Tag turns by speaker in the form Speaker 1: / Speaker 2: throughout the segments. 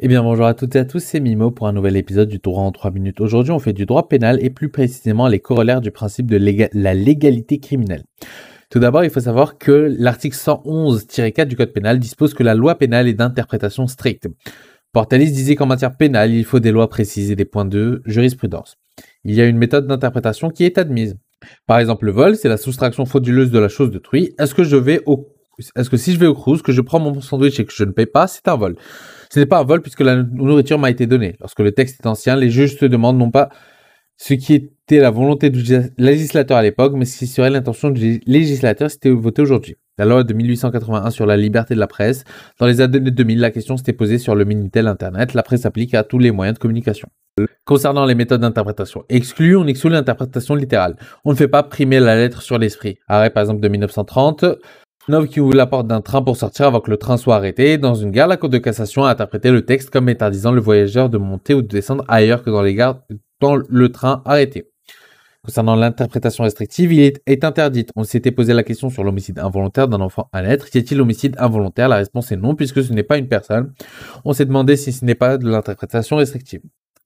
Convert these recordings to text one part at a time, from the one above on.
Speaker 1: Eh bien bonjour à toutes et à tous, c'est Mimo pour un nouvel épisode du droit en 3 minutes. Aujourd'hui on fait du droit pénal et plus précisément les corollaires du principe de la légalité criminelle. Tout d'abord, il faut savoir que l'article 111-4 du Code pénal dispose que la loi pénale est d'interprétation stricte. Portalis disait qu'en matière pénale, il faut des lois précises et des points de jurisprudence. Il y a une méthode d'interprétation qui est admise. Par exemple, le vol, c'est la soustraction frauduleuse de la chose d'autrui. Est-ce que est-ce que si je vais au cruise, que je prends mon sandwich et que je ne paye pas, c'est un vol Ce n'est pas un vol puisque la nourriture m'a été donnée. Lorsque le texte est ancien, les juges se demandent non pas ce qui était la volonté du législateur à l'époque, mais ce qui serait l'intention du législateur si c'était voté aujourd'hui. La loi de 1881 sur la liberté de la presse. Dans les années 2000, la question s'était posée sur le Minitel Internet. La presse s'applique à tous les moyens de communication. Concernant les méthodes d'interprétation exclues, on exclut l'interprétation littérale. On ne fait pas primer la lettre sur l'esprit. Arrêt par exemple de 1930, Nov qui ouvre la porte d'un train pour sortir avant que le train soit arrêté. Dans une gare, la Cour de cassation a interprété le texte comme interdisant le voyageur de monter ou de descendre ailleurs que dans les gares dans le train arrêté. Concernant l'interprétation restrictive, il est, interdite. On s'était posé la question sur l'homicide involontaire d'un enfant à naître. Y a-t-il homicide involontaire? La réponse est non, puisque ce n'est pas une personne. On s'est demandé si ce n'est pas de l'interprétation restrictive.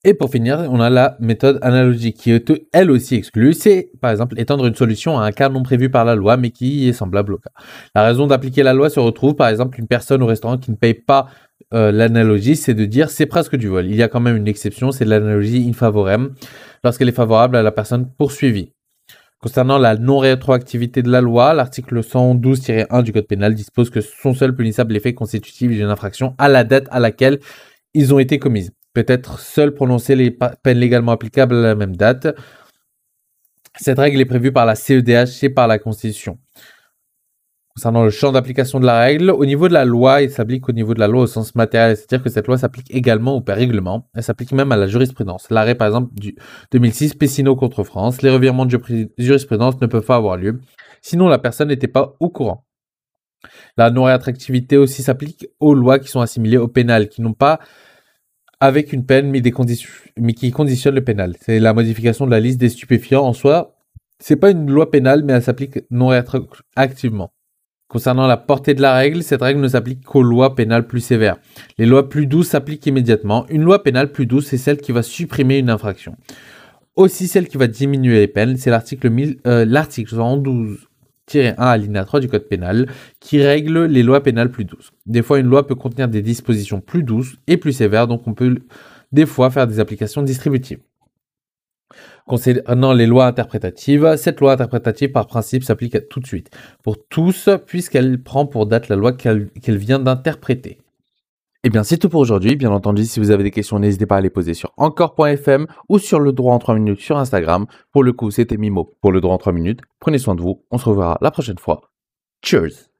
Speaker 1: Et pour finir, on a la méthode analogique qui est elle aussi exclue. C'est par exemple étendre une solution à un cas non prévu par la loi mais qui est semblable au cas. La raison d'appliquer la loi se retrouve par exemple une personne au restaurant qui ne paye pas euh, l'analogie, c'est de dire c'est presque du vol. Il y a quand même une exception, c'est l'analogie in favorem lorsqu'elle est favorable à la personne poursuivie. Concernant la non-rétroactivité de la loi, l'article 112-1 du Code pénal dispose que sont seuls punissables les faits constitutifs d'une infraction à la date à laquelle ils ont été commises peut être seul prononcer les peines légalement applicables à la même date. Cette règle est prévue par la CEDH et par la Constitution. Concernant le champ d'application de la règle, au niveau de la loi, il s'applique au niveau de la loi au sens matériel, c'est-à-dire que cette loi s'applique également au règlement. Elle s'applique même à la jurisprudence. L'arrêt, par exemple, du 2006, Pessino contre France, les revirements de jurisprudence ne peuvent pas avoir lieu, sinon la personne n'était pas au courant. La non-réattractivité aussi s'applique aux lois qui sont assimilées au pénal, qui n'ont pas avec une peine mais, qui conditionne le pénal. C'est la modification de la liste des stupéfiants en soi. C'est pas une loi pénale, mais elle s'applique non activement. Concernant la portée de la règle, cette règle ne s'applique qu'aux lois pénales plus sévères. Les lois plus douces s'appliquent immédiatement. Une loi pénale plus douce, c'est celle qui va supprimer une infraction. Aussi, celle qui va diminuer les peines, c'est l'article 112 1 alinéa 3 du code pénal qui règle les lois pénales plus douces. Des fois, une loi peut contenir des dispositions plus douces et plus sévères, donc on peut des fois faire des applications distributives. Concernant les lois interprétatives, cette loi interprétative par principe s'applique tout de suite pour tous puisqu'elle prend pour date la loi qu'elle vient d'interpréter. Eh bien, c'est tout pour aujourd'hui. Bien entendu, si vous avez des questions, n'hésitez pas à les poser sur encore.fm ou sur le droit en 3 minutes sur Instagram. Pour le coup, c'était Mimo pour le droit en 3 minutes. Prenez soin de vous. On se reverra la prochaine fois. Cheers